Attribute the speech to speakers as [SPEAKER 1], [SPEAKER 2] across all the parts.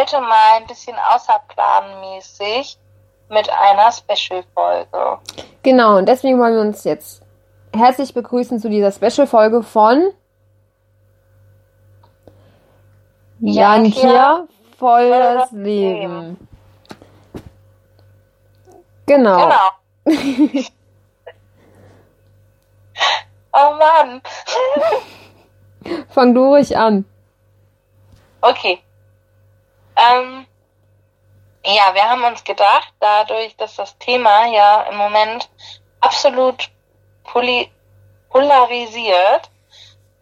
[SPEAKER 1] Heute mal ein bisschen außerplanmäßig mit einer Special-Folge.
[SPEAKER 2] Genau, und deswegen wollen wir uns jetzt herzlich begrüßen zu dieser Special-Folge von Jan hier, volles Leben. Genau.
[SPEAKER 1] Genau. oh Mann.
[SPEAKER 2] Fang du ruhig an.
[SPEAKER 1] Okay. Ähm, ja, wir haben uns gedacht, dadurch, dass das Thema ja im Moment absolut polarisiert,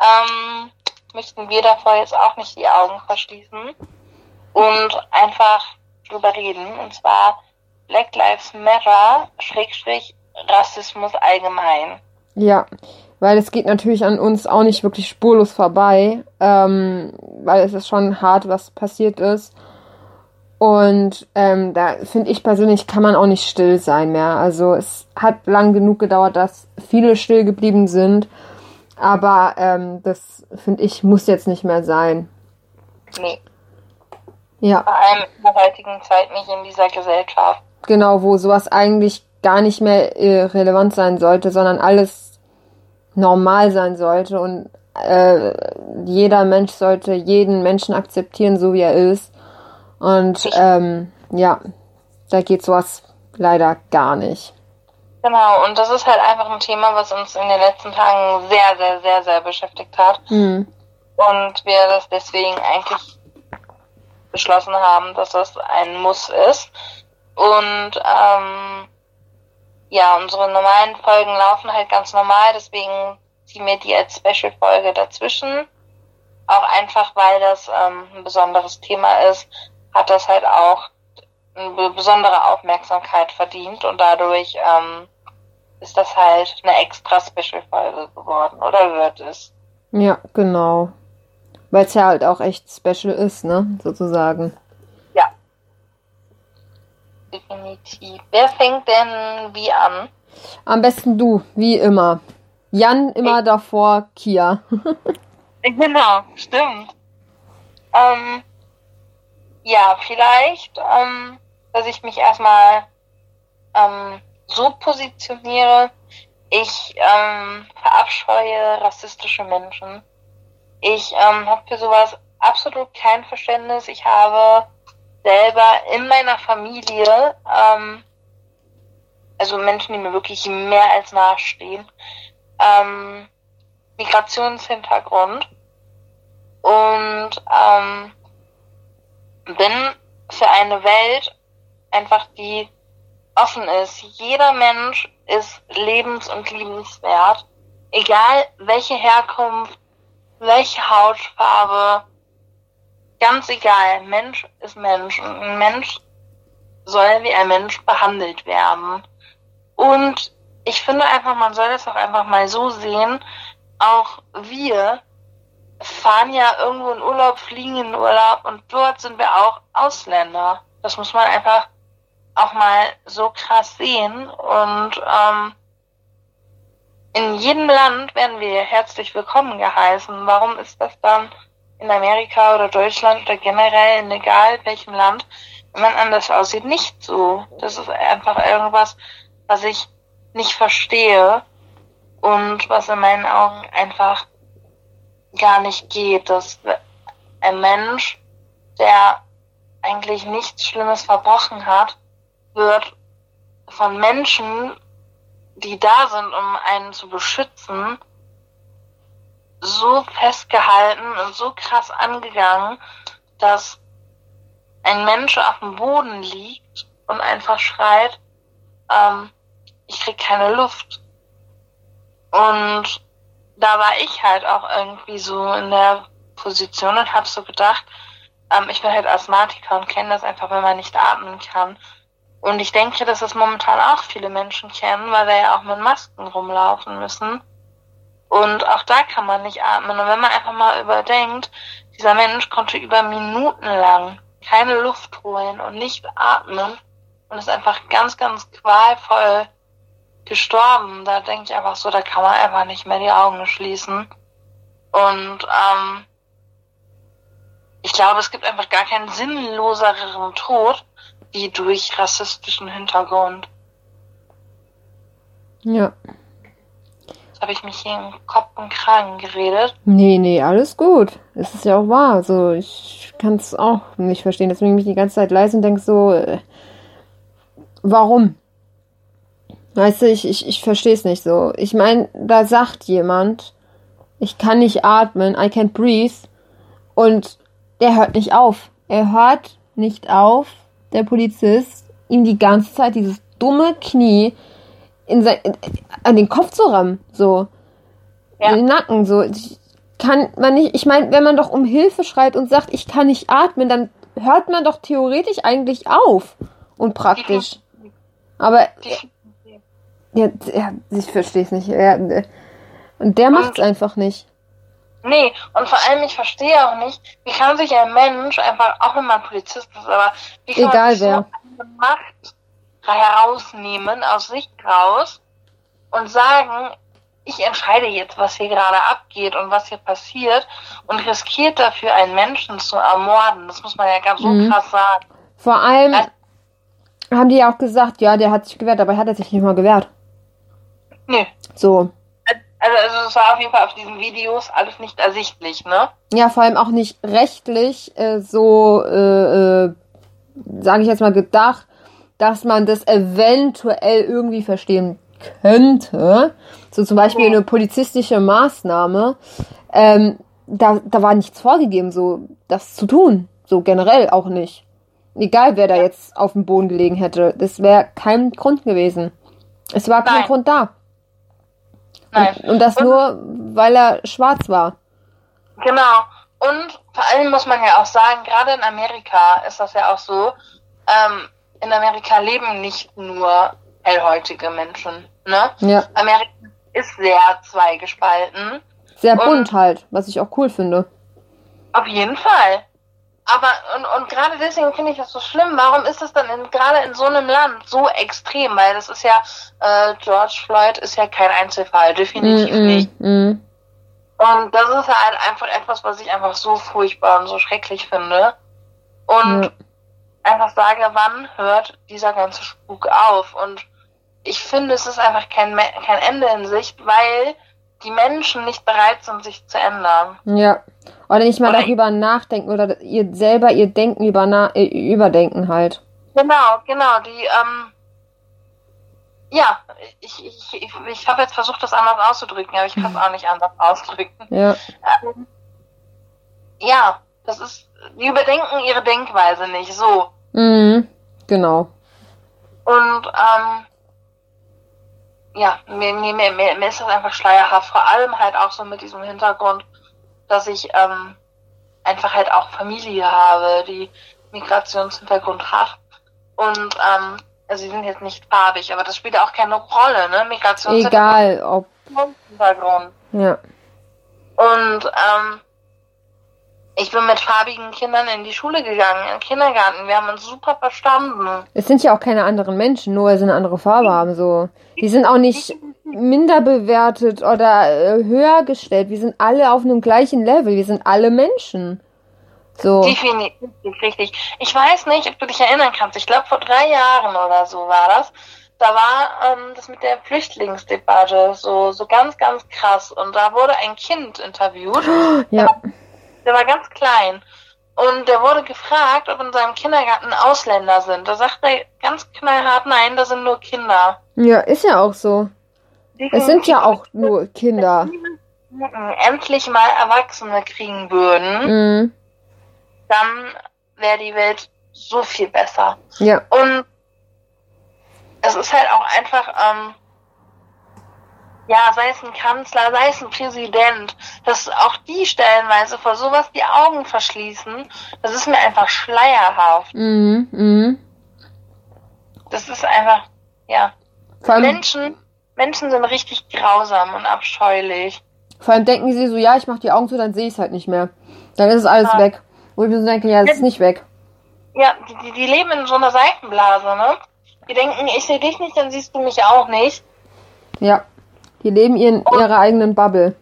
[SPEAKER 1] ähm, möchten wir davor jetzt auch nicht die Augen verschließen und einfach drüber reden. Und zwar Black Lives Matter, Schrägstrich, Rassismus allgemein.
[SPEAKER 2] Ja, weil es geht natürlich an uns auch nicht wirklich spurlos vorbei, ähm, weil es ist schon hart, was passiert ist. Und ähm, da finde ich persönlich, kann man auch nicht still sein mehr. Also es hat lang genug gedauert, dass viele still geblieben sind. Aber ähm, das, finde ich, muss jetzt nicht mehr sein.
[SPEAKER 1] Nee.
[SPEAKER 2] Ja.
[SPEAKER 1] Vor allem in der heutigen Zeit nicht in dieser Gesellschaft.
[SPEAKER 2] Genau, wo sowas eigentlich gar nicht mehr äh, relevant sein sollte, sondern alles normal sein sollte und äh, jeder Mensch sollte jeden Menschen akzeptieren, so wie er ist. Und ähm, ja, da geht sowas leider gar nicht.
[SPEAKER 1] Genau, und das ist halt einfach ein Thema, was uns in den letzten Tagen sehr, sehr, sehr, sehr beschäftigt hat.
[SPEAKER 2] Mhm.
[SPEAKER 1] Und wir das deswegen eigentlich beschlossen haben, dass das ein Muss ist. Und ähm, ja, unsere normalen Folgen laufen halt ganz normal, deswegen ziehen wir die als Special-Folge dazwischen. Auch einfach, weil das ähm, ein besonderes Thema ist, hat das halt auch eine besondere Aufmerksamkeit verdient und dadurch ähm, ist das halt eine extra Special-Folge geworden oder wird es.
[SPEAKER 2] Ja, genau. Weil es ja halt auch echt special ist, ne? Sozusagen.
[SPEAKER 1] Definitiv. Wer fängt denn wie an?
[SPEAKER 2] Am besten du, wie immer. Jan immer ich. davor, Kia.
[SPEAKER 1] genau, stimmt. Ähm, ja, vielleicht, ähm, dass ich mich erstmal ähm, so positioniere. Ich ähm, verabscheue rassistische Menschen. Ich ähm, habe für sowas absolut kein Verständnis. Ich habe selber in meiner Familie, ähm, also Menschen, die mir wirklich mehr als nahestehen, ähm, Migrationshintergrund und ähm, bin für eine Welt einfach, die offen ist. Jeder Mensch ist lebens- und liebenswert, egal welche Herkunft, welche Hautfarbe, ganz egal. Mensch ist Mensch und ein Mensch soll wie ein Mensch behandelt werden. Und ich finde einfach, man soll das auch einfach mal so sehen, auch wir fahren ja irgendwo in Urlaub, fliegen in Urlaub und dort sind wir auch Ausländer. Das muss man einfach auch mal so krass sehen. Und ähm, in jedem Land werden wir herzlich willkommen geheißen. Warum ist das dann in Amerika oder Deutschland oder generell in egal welchem Land, wenn man anders aussieht, nicht so? Das ist einfach irgendwas, was ich nicht verstehe und was in meinen Augen einfach gar nicht geht, dass ein Mensch, der eigentlich nichts Schlimmes verbrochen hat, wird von Menschen, die da sind, um einen zu beschützen, so festgehalten und so krass angegangen, dass ein Mensch auf dem Boden liegt und einfach schreit, ähm, ich krieg keine Luft. Und da war ich halt auch irgendwie so in der Position und habe so gedacht, ähm, ich bin halt Asthmatiker und kenne das einfach, wenn man nicht atmen kann. Und ich denke, dass das momentan auch viele Menschen kennen, weil wir ja auch mit Masken rumlaufen müssen. Und auch da kann man nicht atmen. Und wenn man einfach mal überdenkt, dieser Mensch konnte über Minuten lang keine Luft holen und nicht atmen und ist einfach ganz, ganz qualvoll gestorben. Da denke ich einfach so, da kann man einfach nicht mehr die Augen schließen. Und ähm, ich glaube, es gibt einfach gar keinen sinnloseren Tod wie durch rassistischen Hintergrund.
[SPEAKER 2] Ja.
[SPEAKER 1] Jetzt habe ich mich hier im Kopf und Kragen geredet.
[SPEAKER 2] Nee, nee, alles gut. Es ist ja auch wahr. Also ich kann es auch nicht verstehen. Deswegen bin ich die ganze Zeit leise und denke so, äh, warum? Weißt du, ich, ich, ich verstehe es nicht so. Ich meine, da sagt jemand, ich kann nicht atmen, I can't breathe. Und der hört nicht auf. Er hört nicht auf, der Polizist, ihm die ganze Zeit dieses dumme Knie in sein, in, an den Kopf zu rammen, so.
[SPEAKER 1] Ja.
[SPEAKER 2] In den Nacken, so. Ich kann man nicht, ich meine, wenn man doch um Hilfe schreit und sagt, ich kann nicht atmen, dann hört man doch theoretisch eigentlich auf. Und praktisch. Aber, ja, ja ich verstehe es nicht. Ja, und der macht es einfach nicht.
[SPEAKER 1] Nee, und vor allem, ich verstehe auch nicht, wie kann sich ein Mensch einfach, auch wenn man Polizist ist, aber wie kann
[SPEAKER 2] Egal
[SPEAKER 1] man sich
[SPEAKER 2] wer.
[SPEAKER 1] so eine Macht herausnehmen, aus sich raus und sagen, ich entscheide jetzt, was hier gerade abgeht und was hier passiert und riskiert dafür, einen Menschen zu ermorden. Das muss man ja ganz so
[SPEAKER 2] Mhm.
[SPEAKER 1] krass sagen.
[SPEAKER 2] Vor allem
[SPEAKER 1] Ja.
[SPEAKER 2] haben die ja auch gesagt, ja, der hat sich gewehrt, aber hat er sich nicht mal gewehrt.
[SPEAKER 1] Nö.
[SPEAKER 2] So.
[SPEAKER 1] Also, also es war auf jeden Fall auf diesen Videos alles nicht ersichtlich, ne?
[SPEAKER 2] Ja, vor allem auch nicht rechtlich äh, so, äh, äh, sage ich jetzt mal, gedacht, dass man das eventuell irgendwie verstehen könnte. So zum Beispiel eine polizistische Maßnahme. Ähm, da, da war nichts vorgegeben, so das zu tun. So generell auch nicht. Egal, wer da jetzt auf dem Boden gelegen hätte. Das wäre kein Grund gewesen. Es war kein
[SPEAKER 1] Nein.
[SPEAKER 2] Grund da.
[SPEAKER 1] Nein.
[SPEAKER 2] Und, und das
[SPEAKER 1] Und-
[SPEAKER 2] nur, weil er schwarz war.
[SPEAKER 1] Genau. Und vor allem muss man ja auch sagen, gerade in Amerika ist das ja auch so, ähm, in Amerika leben nicht nur hellhäutige Menschen, ne?
[SPEAKER 2] Ja.
[SPEAKER 1] Amerika ist sehr zweigespalten.
[SPEAKER 2] Sehr bunt halt, was ich auch cool finde.
[SPEAKER 1] Auf jeden Fall. Aber, und, und gerade deswegen finde ich das so schlimm. Warum ist das dann gerade in so einem Land so extrem? Weil das ist ja, äh, George Floyd ist ja kein Einzelfall, definitiv
[SPEAKER 2] Mm,
[SPEAKER 1] nicht.
[SPEAKER 2] mm, mm.
[SPEAKER 1] Und das ist halt einfach etwas, was ich einfach so furchtbar und so schrecklich finde. Und
[SPEAKER 2] Ja.
[SPEAKER 1] Einfach sage, wann hört dieser ganze Spuk auf? Und ich finde, es ist einfach kein, kein Ende in Sicht, weil die Menschen nicht bereit sind, sich zu ändern.
[SPEAKER 2] Ja. Oder nicht mal
[SPEAKER 1] Oder-
[SPEAKER 2] darüber nachdenken oder ihr selber ihr Denken über na äh, überdenken halt.
[SPEAKER 1] Genau, genau, die, ähm, ja, ich, ich, ich, ich habe jetzt versucht, das anders auszudrücken, aber ich kann es auch nicht anders ausdrücken.
[SPEAKER 2] Ja.
[SPEAKER 1] Ähm, ja, das ist, die überdenken ihre Denkweise nicht, so.
[SPEAKER 2] Mhm. Genau.
[SPEAKER 1] Und ähm, ja, mir, mir, mir, mir ist das einfach schleierhaft. Vor allem halt auch so mit diesem Hintergrund, dass ich ähm, einfach halt auch Familie habe, die Migrationshintergrund hat. Und ähm, also sie sind jetzt nicht farbig, aber das spielt auch keine Rolle, ne? Migrationshintergrund.
[SPEAKER 2] Egal, ob.
[SPEAKER 1] Hintergrund.
[SPEAKER 2] Ja.
[SPEAKER 1] Und ähm, ich bin mit farbigen Kindern in die Schule gegangen, in den Kindergarten. Wir haben uns super verstanden.
[SPEAKER 2] Es sind ja auch keine anderen Menschen, nur weil sie eine andere Farbe haben. So. Die sind auch nicht minder bewertet oder äh, höher gestellt. Wir sind alle auf einem gleichen Level. Wir sind alle Menschen. So.
[SPEAKER 1] Definitiv, richtig. Ich weiß nicht, ob du dich erinnern kannst. Ich glaube, vor drei Jahren oder so war das. Da war ähm, das mit der Flüchtlingsdebatte so, so ganz, ganz krass. Und da wurde ein Kind interviewt.
[SPEAKER 2] Ja.
[SPEAKER 1] Der war ganz klein. Und der wurde gefragt, ob in seinem Kindergarten Ausländer sind. Da sagt er ganz knallhart, nein, das sind nur Kinder.
[SPEAKER 2] Ja, ist ja auch so. Es sind ja auch nur Kinder.
[SPEAKER 1] endlich mal Erwachsene kriegen würden,
[SPEAKER 2] Mhm.
[SPEAKER 1] dann wäre die Welt so viel besser.
[SPEAKER 2] Ja.
[SPEAKER 1] Und es ist halt auch einfach, ähm, ja, sei es ein Kanzler, sei es ein Präsident, dass auch die stellenweise vor sowas die Augen verschließen, das ist mir einfach schleierhaft.
[SPEAKER 2] Mhm. Mhm.
[SPEAKER 1] Das ist einfach, ja.
[SPEAKER 2] Vor allem,
[SPEAKER 1] Menschen, Menschen sind richtig grausam und abscheulich.
[SPEAKER 2] vor allem denken sie so, ja, ich mach die Augen zu, dann sehe ich es halt nicht mehr. Dann ist es alles
[SPEAKER 1] Ja.
[SPEAKER 2] weg. Wo ich mir so denke, ja, das ist nicht weg.
[SPEAKER 1] Ja, die, die, die leben in so einer Seifenblase, ne? Die denken, ich sehe dich nicht, dann siehst du mich auch nicht.
[SPEAKER 2] Ja. Die leben in ihrer eigenen Bubble.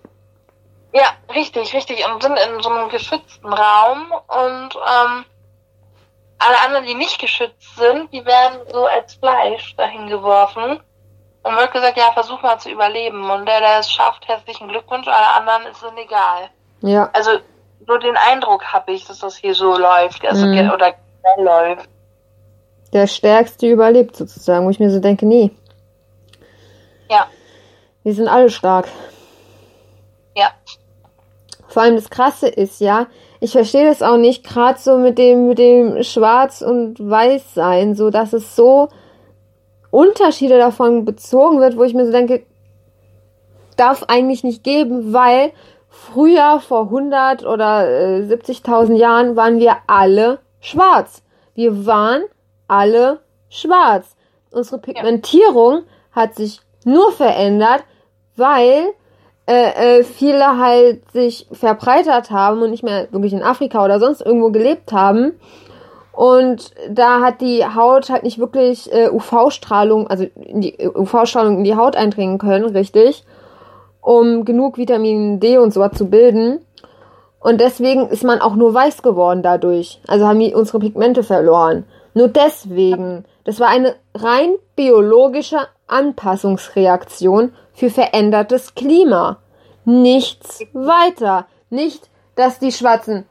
[SPEAKER 1] Ja, richtig, richtig. Und sind in so einem geschützten Raum und ähm, alle anderen, die nicht geschützt sind, die werden so als Fleisch dahin geworfen. Und wird gesagt, ja, versuch mal zu überleben. Und der, der es schafft, herzlichen Glückwunsch, alle anderen ist es egal.
[SPEAKER 2] Ja.
[SPEAKER 1] Also so den Eindruck habe ich, dass das hier so läuft. Also
[SPEAKER 2] Mhm.
[SPEAKER 1] oder läuft.
[SPEAKER 2] Der Stärkste überlebt sozusagen, wo ich mir so denke, nee,
[SPEAKER 1] Ja,
[SPEAKER 2] wir sind alle stark.
[SPEAKER 1] ja.
[SPEAKER 2] Vor allem das Krasse ist ja, ich verstehe das auch nicht, gerade so mit dem, mit dem Schwarz- und Weiß-Sein, so dass es so Unterschiede davon bezogen wird, wo ich mir so denke, darf eigentlich nicht geben, weil früher, vor 100 oder äh, 70.000 Jahren, waren wir alle schwarz. Wir waren alle schwarz. Unsere Pigmentierung hat sich nur verändert, weil äh, äh, viele halt sich verbreitert haben und nicht mehr wirklich in Afrika oder sonst irgendwo gelebt haben. Und da hat die Haut halt nicht wirklich äh, UV-Strahlung, also in die äh, UV-Strahlung in die Haut eindringen können, richtig, um genug Vitamin D und sowas zu bilden. Und deswegen ist man auch nur weiß geworden dadurch. Also haben die unsere Pigmente verloren. Nur deswegen. Das war eine rein biologische Anpassungsreaktion für verändertes Klima. Nichts weiter. Nicht, dass die Schwarzen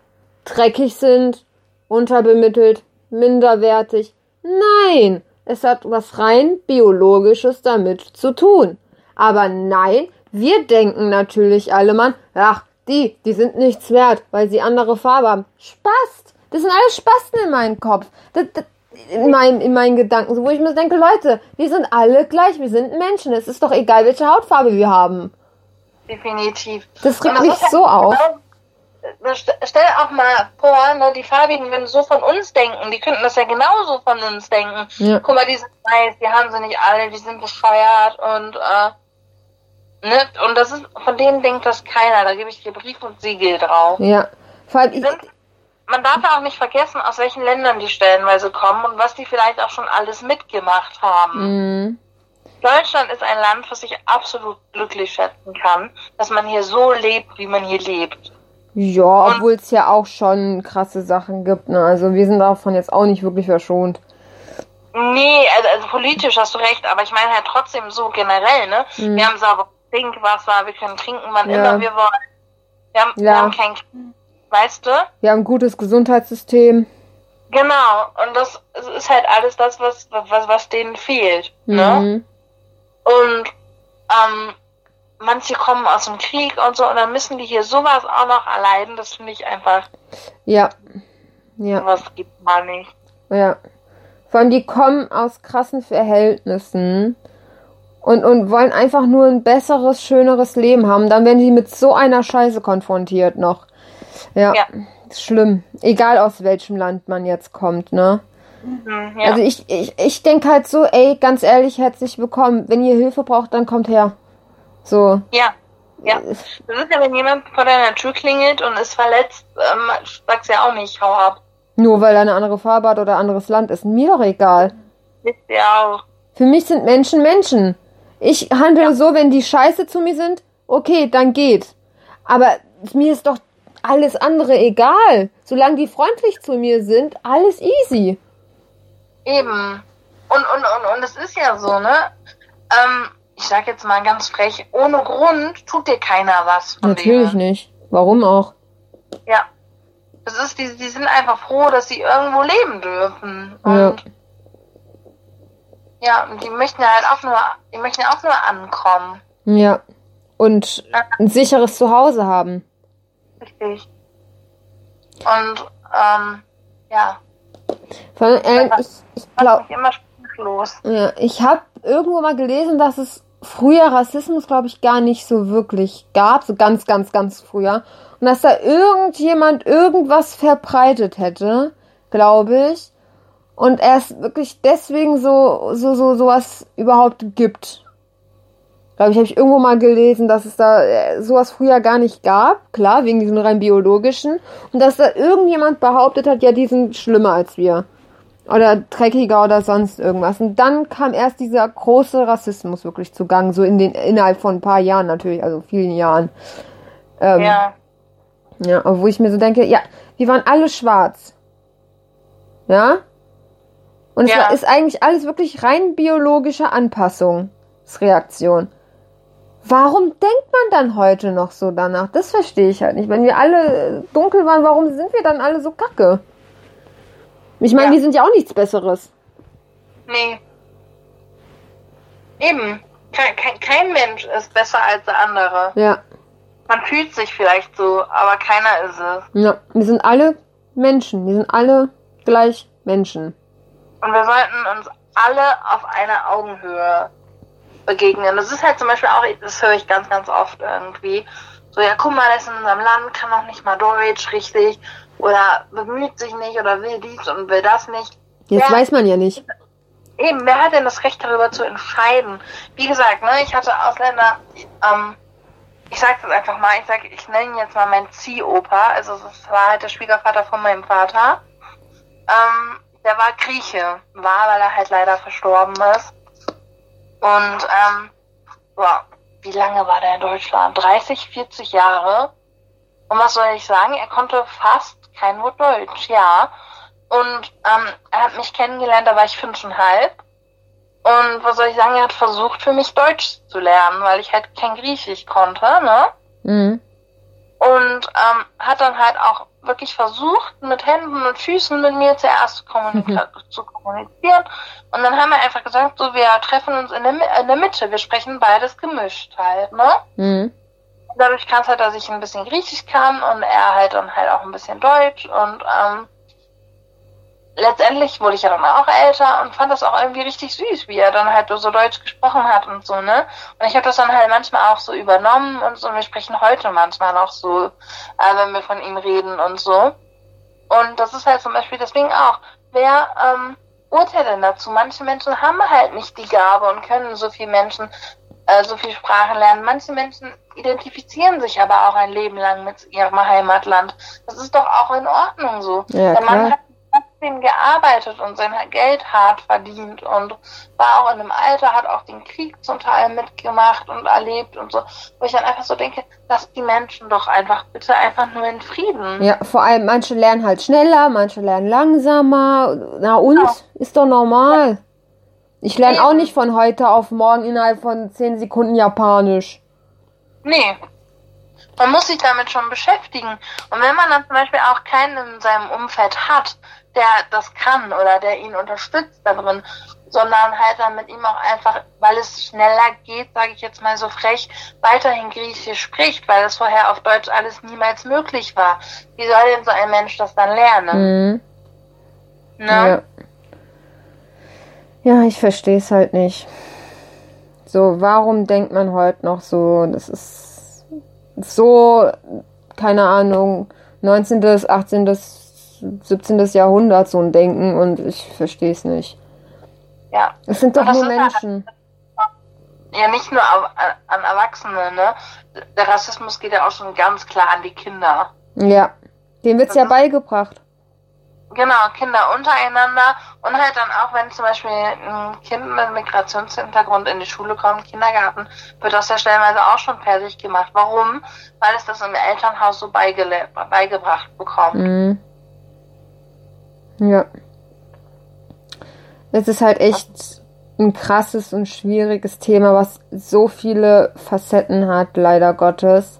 [SPEAKER 2] dreckig sind, unterbemittelt, minderwertig. Nein, es hat was rein biologisches damit zu tun. Aber nein, wir denken natürlich alle, Mann, ach, die, die sind nichts wert, weil sie andere Farbe haben. Spast! Das sind alles Spasten in meinem Kopf. Das, das, in, meinen, in meinen Gedanken, wo ich mir denke, Leute, wir sind alle gleich, wir sind Menschen. Es ist doch egal, welche Hautfarbe wir haben.
[SPEAKER 1] Definitiv.
[SPEAKER 2] Das regt
[SPEAKER 1] Und
[SPEAKER 2] mich
[SPEAKER 1] ist
[SPEAKER 2] so
[SPEAKER 1] halt
[SPEAKER 2] auf.
[SPEAKER 1] genau- st- Stell auch mal vor, ne, die Farbigen würden so von uns denken. Die könnten das ja genauso von uns denken.
[SPEAKER 2] Ja.
[SPEAKER 1] Guck mal, die sind weiß, die haben sie nicht alle, die sind bescheuert und äh, ne, und das ist, von denen denkt das keiner. Da gebe ich dir Brief und Siegel drauf.
[SPEAKER 2] Ja. Vor allem, ich,
[SPEAKER 1] man darf ja auch nicht vergessen, aus welchen Ländern die stellenweise kommen und was die vielleicht auch schon alles mitgemacht haben.
[SPEAKER 2] mh,
[SPEAKER 1] Deutschland ist ein Land, was ich absolut glücklich schätzen kann, dass man hier so lebt, wie man hier lebt.
[SPEAKER 2] ja, obwohl es ja auch schon krasse Sachen gibt, ne? Also wir sind davon jetzt auch nicht wirklich verschont.
[SPEAKER 1] Nee, also, also politisch hast du recht, aber ich meine halt trotzdem so generell, ne?
[SPEAKER 2] Mhm.
[SPEAKER 1] Wir haben sauberes Trinkwasser, wir können trinken, wann
[SPEAKER 2] Ja.
[SPEAKER 1] immer wir wollen. Wir haben, wir
[SPEAKER 2] Ja.
[SPEAKER 1] haben kein weißt du?
[SPEAKER 2] Wir haben ein gutes Gesundheitssystem.
[SPEAKER 1] Genau, und das ist halt alles das, was, was, was denen fehlt. Ne?
[SPEAKER 2] Mhm.
[SPEAKER 1] Und ähm, manche kommen aus dem Krieg und so, und dann müssen die hier sowas auch noch erleiden. Das finde ich einfach,
[SPEAKER 2] Ja. Ja.
[SPEAKER 1] was gibt man nicht.
[SPEAKER 2] Ja. Vor allem, die kommen aus krassen Verhältnissen und, und wollen einfach nur ein besseres, schöneres Leben haben. Dann werden die mit so einer Scheiße konfrontiert noch. Ja.
[SPEAKER 1] Ja.
[SPEAKER 2] Ist schlimm. Egal aus welchem Land man jetzt kommt, ne?
[SPEAKER 1] Mhm, ja.
[SPEAKER 2] Also ich, ich, ich denke halt so, ey, ganz ehrlich, herzlich willkommen. Wenn ihr Hilfe braucht, dann kommt her. So.
[SPEAKER 1] ja. Ja. Das ist ja, wenn jemand vor deiner Tür klingelt und ist verletzt, ähm, sagst ja auch nicht, hau ab.
[SPEAKER 2] Nur weil er eine andere Farbe hat oder anderes Land ist. Mir doch egal.
[SPEAKER 1] Wisst ihr auch.
[SPEAKER 2] Für mich sind Menschen Menschen. Ich handle so, wenn die scheiße zu mir sind, okay, dann geht. Aber mir ist doch alles andere egal. Solange die freundlich zu mir sind, alles easy.
[SPEAKER 1] Eben. Und, und, und, und es ist ja so, ne? Ähm, ich sag jetzt mal ganz frech, ohne Grund tut dir keiner was von
[SPEAKER 2] Natürlich
[SPEAKER 1] denen.
[SPEAKER 2] nicht. Warum auch?
[SPEAKER 1] Ja. Es ist, die, die sind einfach froh, dass sie irgendwo leben dürfen.
[SPEAKER 2] Ja.
[SPEAKER 1] Und ja, und die möchten ja halt auch nur, die möchten ja auch nur ankommen.
[SPEAKER 2] Ja. Und ein sicheres Zuhause haben.
[SPEAKER 1] Richtig. Und ähm, ja,
[SPEAKER 2] allem, äh, ich, ich glaube,
[SPEAKER 1] immer sprachlos.
[SPEAKER 2] Ja, ich habe irgendwo mal gelesen, dass es früher Rassismus, glaube ich, gar nicht so wirklich gab, so ganz, ganz, ganz früher. Und dass da irgendjemand irgendwas verbreitet hätte, glaube ich. Und erst wirklich deswegen so, so, so, sowas überhaupt gibt. Glaube ich, habe ich irgendwo mal gelesen, dass es da äh, sowas früher gar nicht gab. Klar, wegen diesem rein biologischen. Und dass da irgendjemand behauptet hat, ja, die sind schlimmer als wir oder dreckiger oder sonst irgendwas. Und dann kam erst dieser große Rassismus wirklich zu Gang, so in den innerhalb von ein paar Jahren natürlich, also vielen Jahren. Ähm,
[SPEAKER 1] Ja.
[SPEAKER 2] Ja, wo ich mir so denke, ja, wir waren alle schwarz. Ja? Und es
[SPEAKER 1] Ja.
[SPEAKER 2] war, ist eigentlich alles wirklich rein biologische Anpassungsreaktion. Warum denkt man dann heute noch so danach? Das verstehe ich halt nicht. Wenn wir alle dunkel waren, warum sind wir dann alle so kacke? Ich meine,
[SPEAKER 1] Ja.
[SPEAKER 2] wir sind ja auch nichts Besseres.
[SPEAKER 1] Nee. Eben. Kein, kein, kein Mensch ist besser als der andere.
[SPEAKER 2] Ja.
[SPEAKER 1] Man fühlt sich vielleicht so, aber keiner ist es.
[SPEAKER 2] ja. Wir sind alle Menschen. Wir sind alle gleich Menschen.
[SPEAKER 1] Und wir sollten uns alle auf einer Augenhöhe begegnen. Das ist halt zum Beispiel auch, das höre ich ganz, ganz oft irgendwie. So, ja, guck mal, der ist in unserem Land, kann noch nicht mal Deutsch richtig oder bemüht sich nicht oder will dies und will das nicht.
[SPEAKER 2] Jetzt
[SPEAKER 1] Ja.
[SPEAKER 2] weiß man ja nicht.
[SPEAKER 1] Eben, wer hat denn das Recht darüber zu entscheiden? Wie gesagt, ne, ich hatte Ausländer, ähm, ich sag das einfach mal, ich sag, ich nenne ihn jetzt mal meinen Ziehopa, also das war halt der Schwiegervater von meinem Vater. Ähm, der war Grieche, war, weil er halt leider verstorben ist. Und, ähm, boah, wie lange war der in Deutschland? 30, 40 Jahre. Und was soll ich sagen? Er konnte fast kein Wort Deutsch, ja. Und ähm, er hat mich kennengelernt, da war ich fünfeinhalb. Und was soll ich sagen, er hat versucht für mich Deutsch zu lernen, weil ich halt kein Griechisch konnte, ne?
[SPEAKER 2] Mhm.
[SPEAKER 1] Und ähm, hat dann halt auch wirklich versucht, mit Händen und Füßen mit mir zuerst zu, kommunika zu kommunizieren. Und dann haben wir einfach gesagt, so, wir treffen uns in der, in der Mitte, wir sprechen beides gemischt halt, ne?
[SPEAKER 2] Mhm.
[SPEAKER 1] dadurch kam es halt, dass ich ein bisschen Griechisch kann und er halt dann halt auch ein bisschen Deutsch und ähm, letztendlich wurde ich ja dann auch älter und fand das auch irgendwie richtig süß, wie er dann halt so Deutsch gesprochen hat und so, ne? Und ich habe das dann halt manchmal auch so übernommen und so, und wir sprechen heute manchmal noch so, äh, wenn wir von ihm reden und so. Und das ist halt zum Beispiel deswegen auch, wer ähm, urteilt denn dazu? Manche Menschen haben halt nicht die Gabe und können so viel Menschen, äh, so viel Sprachen lernen. Manche Menschen identifizieren sich aber auch ein Leben lang mit ihrem Heimatland. Das ist doch auch in Ordnung so.
[SPEAKER 2] Ja, klar.
[SPEAKER 1] Trotzdem gearbeitet und sein Geld hart verdient und war auch in einem Alter, hat auch den Krieg zum Teil mitgemacht und erlebt und so. Wo ich dann einfach so denke, lass die Menschen doch einfach bitte einfach nur in Frieden.
[SPEAKER 2] Ja, vor allem manche lernen halt schneller, manche lernen langsamer. Na und?
[SPEAKER 1] Genau.
[SPEAKER 2] Ist doch normal. Ich lerne auch nicht von heute auf morgen innerhalb von 10 Sekunden Japanisch.
[SPEAKER 1] Nee. Man muss sich damit schon beschäftigen. Und wenn man dann zum Beispiel auch keinen in seinem Umfeld hat, der das kann oder der ihn unterstützt da drin, sondern halt dann mit ihm auch einfach, weil es schneller geht, sage ich jetzt mal so frech, weiterhin Griechisch spricht, weil es vorher auf Deutsch alles niemals möglich war. Wie soll denn so ein Mensch das dann lernen?
[SPEAKER 2] Mhm.
[SPEAKER 1] Ne?
[SPEAKER 2] Ja. ja, ich verstehe es halt nicht. So, warum denkt man heute noch so, das ist so, keine Ahnung, 19., 18., 17. Jahrhundert so ein Denken und ich verstehe es nicht.
[SPEAKER 1] ja.
[SPEAKER 2] Es sind doch nur
[SPEAKER 1] halt-
[SPEAKER 2] Menschen.
[SPEAKER 1] Ja, nicht nur an, an Erwachsene, ne? Der Rassismus geht ja auch schon ganz klar an die Kinder.
[SPEAKER 2] Ja, dem wird's ja
[SPEAKER 1] Mhm.
[SPEAKER 2] beigebracht.
[SPEAKER 1] Genau, Kinder untereinander und halt dann auch, wenn zum Beispiel ein Kind mit Migrationshintergrund in die Schule kommt, Kindergarten, wird das ja stellenweise auch schon fertig gemacht. Warum? Weil es das im Elternhaus so beigebracht bekommt.
[SPEAKER 2] Mhm. Ja. Es ist halt echt ein krasses und schwieriges Thema, was so viele Facetten hat, leider Gottes.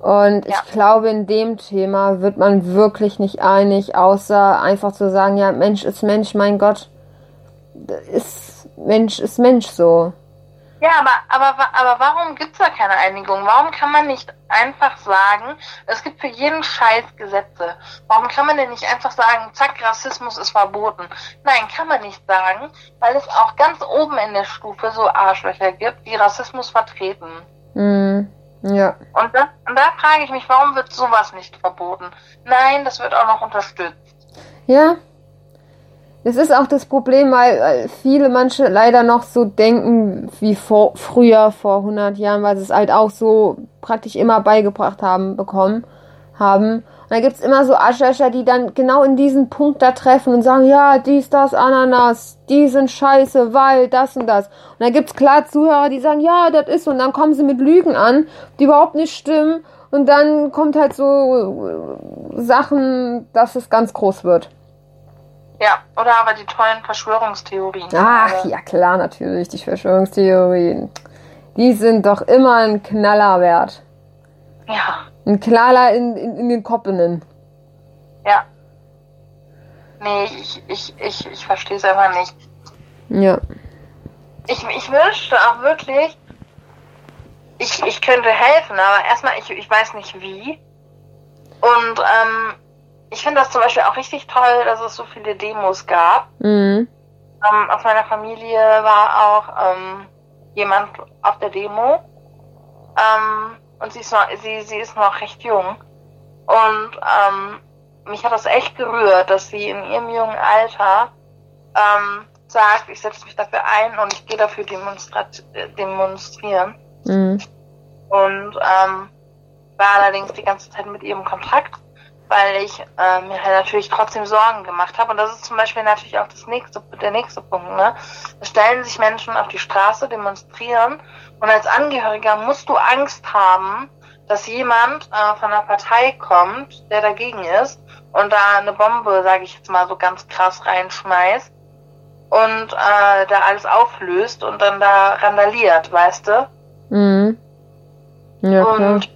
[SPEAKER 2] Und
[SPEAKER 1] Ja.
[SPEAKER 2] ich glaube, in dem Thema wird man wirklich nicht einig, außer einfach zu sagen, ja, Mensch ist Mensch, mein Gott. Ist Mensch ist Mensch so.
[SPEAKER 1] Ja, aber, aber, aber warum gibt's da keine Einigung? Warum kann man nicht einfach sagen, es gibt für jeden Scheiß Gesetze? Warum kann man denn nicht einfach sagen, zack, Rassismus ist verboten? Nein, kann man nicht sagen, weil es auch ganz oben in der Stufe so Arschlöcher gibt, die Rassismus vertreten.
[SPEAKER 2] Mhm. Ja.
[SPEAKER 1] Und da, und da frage ich mich, warum wird sowas nicht verboten? Nein, das wird auch noch unterstützt.
[SPEAKER 2] Ja. Das ist auch das Problem, weil, weil viele manche leider noch so denken wie vor, früher, vor 100 Jahren, weil sie es halt auch so praktisch immer beigebracht haben, bekommen haben. Und da gibt's immer so Aschäscher, die dann genau in diesen Punkt da treffen und sagen, ja, dies, das, Ananas, die sind scheiße, weil das und das. Und da gibt's klar Zuhörer, die sagen, ja, das ist, und dann kommen sie mit Lügen an, die überhaupt nicht stimmen. Und dann kommt halt so äh, Sachen, dass es ganz groß wird.
[SPEAKER 1] Ja, oder aber die tollen Verschwörungstheorien.
[SPEAKER 2] Ach, ja klar, natürlich, die Verschwörungstheorien. Die sind doch immer ein Knaller wert.
[SPEAKER 1] Ja.
[SPEAKER 2] Ein Knaller in, in, in den Koppenen.
[SPEAKER 1] Ja. Nee, ich, ich, ich, ich verstehe es einfach nicht.
[SPEAKER 2] Ja.
[SPEAKER 1] Ich, ich wünschte auch wirklich, ich, ich könnte helfen, aber erstmal, ich, ich weiß nicht wie. Und ähm, ich finde das zum Beispiel auch richtig toll, dass es so viele Demos gab.
[SPEAKER 2] Mhm.
[SPEAKER 1] Ähm, aus meiner Familie war auch ähm, jemand auf der Demo. Ähm, und sie ist, noch, sie, sie ist noch recht jung. Und ähm, mich hat das echt gerührt, dass sie in ihrem jungen Alter ähm, sagt, ich setze mich dafür ein und ich gehe dafür demonstrat demonstrieren.
[SPEAKER 2] Mhm.
[SPEAKER 1] Und ähm, war allerdings die ganze Zeit mit ihrem Kontakt, weil ich äh, mir halt natürlich trotzdem Sorgen gemacht habe. Und das ist zum Beispiel natürlich auch das nächste, der nächste Punkt. Ne? Es stellen sich Menschen auf die Straße, demonstrieren und als Angehöriger musst du Angst haben, dass jemand äh, von einer Partei kommt, der dagegen ist und da eine Bombe, sage ich jetzt mal so ganz krass reinschmeißt und äh, da alles auflöst und dann da randaliert, weißt du?
[SPEAKER 2] Mhm. Ja, klar.
[SPEAKER 1] Und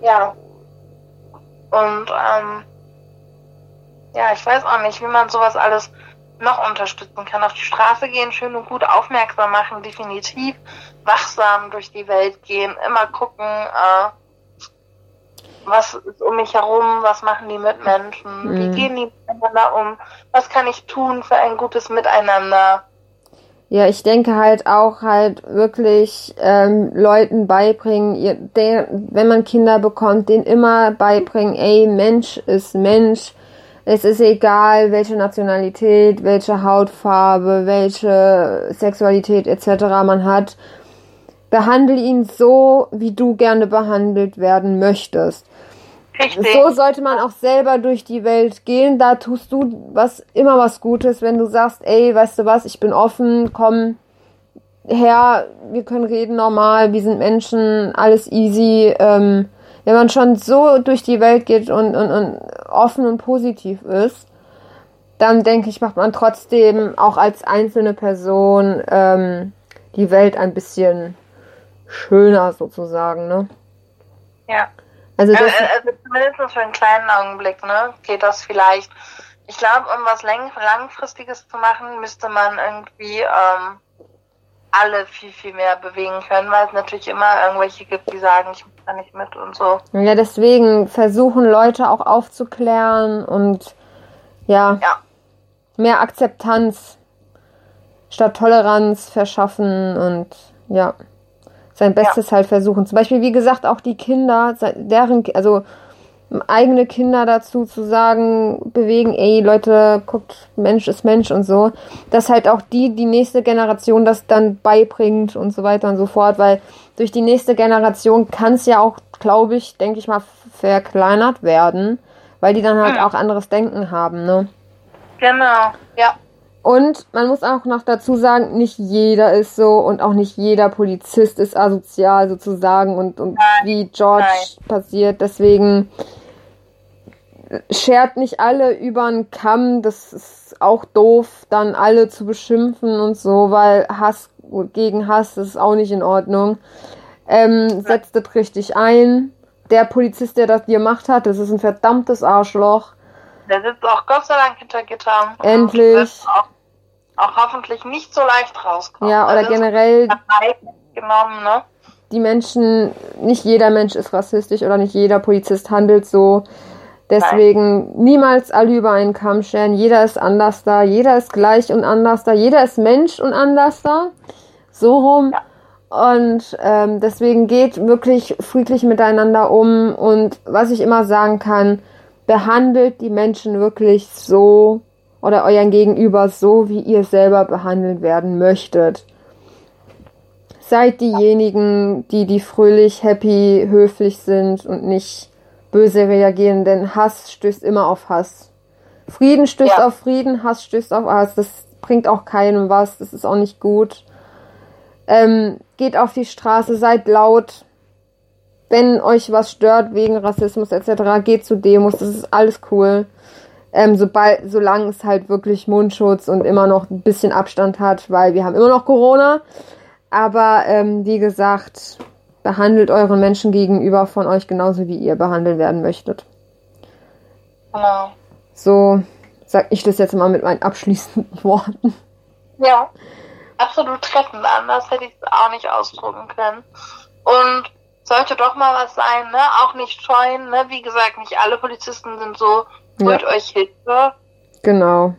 [SPEAKER 1] ja. Und ähm, ja, ich weiß auch nicht, wie man sowas alles noch unterstützen kann. Auf die Straße gehen, schön und gut aufmerksam machen, definitiv wachsam durch die Welt gehen, immer gucken, äh, was ist um mich herum, was machen die Mitmenschen,
[SPEAKER 2] Mhm.
[SPEAKER 1] wie gehen die miteinander um, was kann ich tun für ein gutes Miteinander.
[SPEAKER 2] Ja, ich denke halt auch halt wirklich ähm, Leuten beibringen, ihr, der, wenn man Kinder bekommt, denen immer beibringen, ey, Mensch ist Mensch. Es ist egal, welche Nationalität, welche Hautfarbe, welche Sexualität etc. man hat. Behandle ihn so, wie du gerne behandelt werden möchtest.
[SPEAKER 1] Richtig.
[SPEAKER 2] So sollte man auch selber durch die Welt gehen. Da tust du was immer was Gutes, wenn du sagst, ey, weißt du was, ich bin offen, komm her, wir können reden normal, wir sind Menschen, alles easy. Ähm, wenn man schon so durch die Welt geht und, und, und offen und positiv ist, dann denke ich, macht man trotzdem auch als einzelne Person ähm, die Welt ein bisschen schöner sozusagen, ne?
[SPEAKER 1] Ja.
[SPEAKER 2] Also das,
[SPEAKER 1] Also, zumindest für einen kleinen Augenblick, ne, geht das vielleicht. Ich glaube, um was langfristiges zu machen, müsste man irgendwie ähm, alle viel, viel mehr bewegen können, weil es natürlich immer irgendwelche gibt, die sagen, ich mache da nicht mit und so.
[SPEAKER 2] Ja, deswegen versuchen Leute auch aufzuklären und ja,
[SPEAKER 1] Ja.
[SPEAKER 2] mehr Akzeptanz statt Toleranz verschaffen und ja, sein Bestes halt versuchen. Zum Beispiel, wie gesagt, auch die Kinder, deren, also eigene Kinder dazu zu sagen, bewegen, ey Leute, guckt, Mensch ist Mensch und so, dass halt auch die, die nächste Generation das dann beibringt und so weiter und so fort, weil durch die nächste Generation kann es ja auch, glaube ich, denke ich mal, verkleinert werden, weil die dann halt
[SPEAKER 1] Mhm.
[SPEAKER 2] auch anderes Denken haben, ne?
[SPEAKER 1] Genau, ja.
[SPEAKER 2] Und man muss auch noch dazu sagen, nicht jeder ist so und auch nicht jeder Polizist ist asozial sozusagen und, und
[SPEAKER 1] Nein,
[SPEAKER 2] wie George
[SPEAKER 1] nein.
[SPEAKER 2] passiert. Deswegen schert nicht alle über einen Kamm. Das ist auch doof, dann alle zu beschimpfen und so, weil Hass gegen Hass ist auch nicht in Ordnung. Ähm, setzt das richtig ein. Der Polizist, der das gemacht hat, das ist ein verdammtes Arschloch.
[SPEAKER 1] Der sitzt auch Gott sei Dank hinter Gittern.
[SPEAKER 2] Endlich.
[SPEAKER 1] Auch, auch hoffentlich nicht so leicht rauskommen.
[SPEAKER 2] Ja, oder
[SPEAKER 1] Also,
[SPEAKER 2] generell
[SPEAKER 1] genommen, ne?
[SPEAKER 2] die Menschen, nicht jeder Mensch ist rassistisch oder nicht jeder Polizist handelt so. Deswegen niemals alle über einen Kamm scheren. Jeder ist anders da, jeder ist gleich und anders da, jeder ist Mensch und anders da. So rum. Und ähm, deswegen geht wirklich friedlich miteinander um. Und was ich immer sagen kann, behandelt die Menschen wirklich so oder euren Gegenüber so, wie ihr selber behandelt werden möchtet. Seid diejenigen, die, die fröhlich, happy, höflich sind und nicht böse reagieren, denn Hass stößt immer auf Hass. Frieden stößt
[SPEAKER 1] Ja.
[SPEAKER 2] auf Frieden, Hass stößt auf Hass. Das bringt auch keinem was, das ist auch nicht gut. Ähm, geht auf die Straße, seid laut. Wenn euch was stört wegen Rassismus etc., geht zu Demos, das ist alles cool. Ähm, sobald, solange es halt wirklich Mundschutz und immer noch ein bisschen Abstand hat, weil wir haben immer noch Corona. Aber ähm, wie gesagt, behandelt euren Menschen gegenüber von euch genauso, wie ihr behandelt werden möchtet.
[SPEAKER 1] Genau.
[SPEAKER 2] So sag ich das jetzt mal mit meinen abschließenden Worten.
[SPEAKER 1] Ja. Absolut treffend. Anders hätte ich es auch nicht ausdrucken können. Und sollte doch mal was sein, ne? Auch nicht scheuen, ne? Wie gesagt, nicht alle Polizisten sind so, holt euch Hilfe.
[SPEAKER 2] Genau.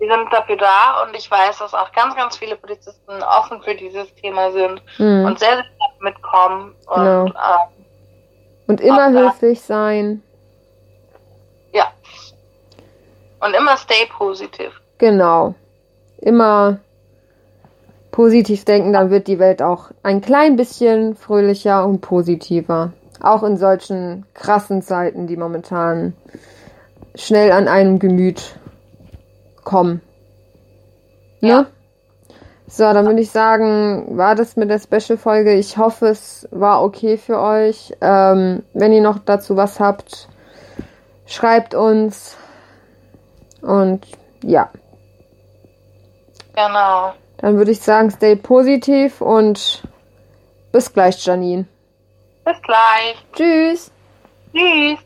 [SPEAKER 1] Die sind dafür da und ich weiß, dass auch ganz, ganz viele Polizisten offen für dieses Thema sind
[SPEAKER 2] Mhm.
[SPEAKER 1] und sehr, sehr mitkommen. Und
[SPEAKER 2] Genau.
[SPEAKER 1] ähm,
[SPEAKER 2] Und immer höflich sein.
[SPEAKER 1] ja. Und immer stay positive.
[SPEAKER 2] Genau. Immer positiv denken, dann wird die Welt auch ein klein bisschen fröhlicher und positiver. Auch in solchen krassen Zeiten, die momentan schnell an einem Gemüt kommen. Ne?
[SPEAKER 1] Ja.
[SPEAKER 2] So, dann würde ich sagen, war das mit der Special-Folge. Ich hoffe, es war okay für euch. Ähm, wenn ihr noch dazu was habt, schreibt uns. Und ja,
[SPEAKER 1] Genau.
[SPEAKER 2] Dann würde ich sagen, stay positiv und bis gleich, Janine.
[SPEAKER 1] Bis gleich.
[SPEAKER 2] Tschüss.
[SPEAKER 1] Tschüss.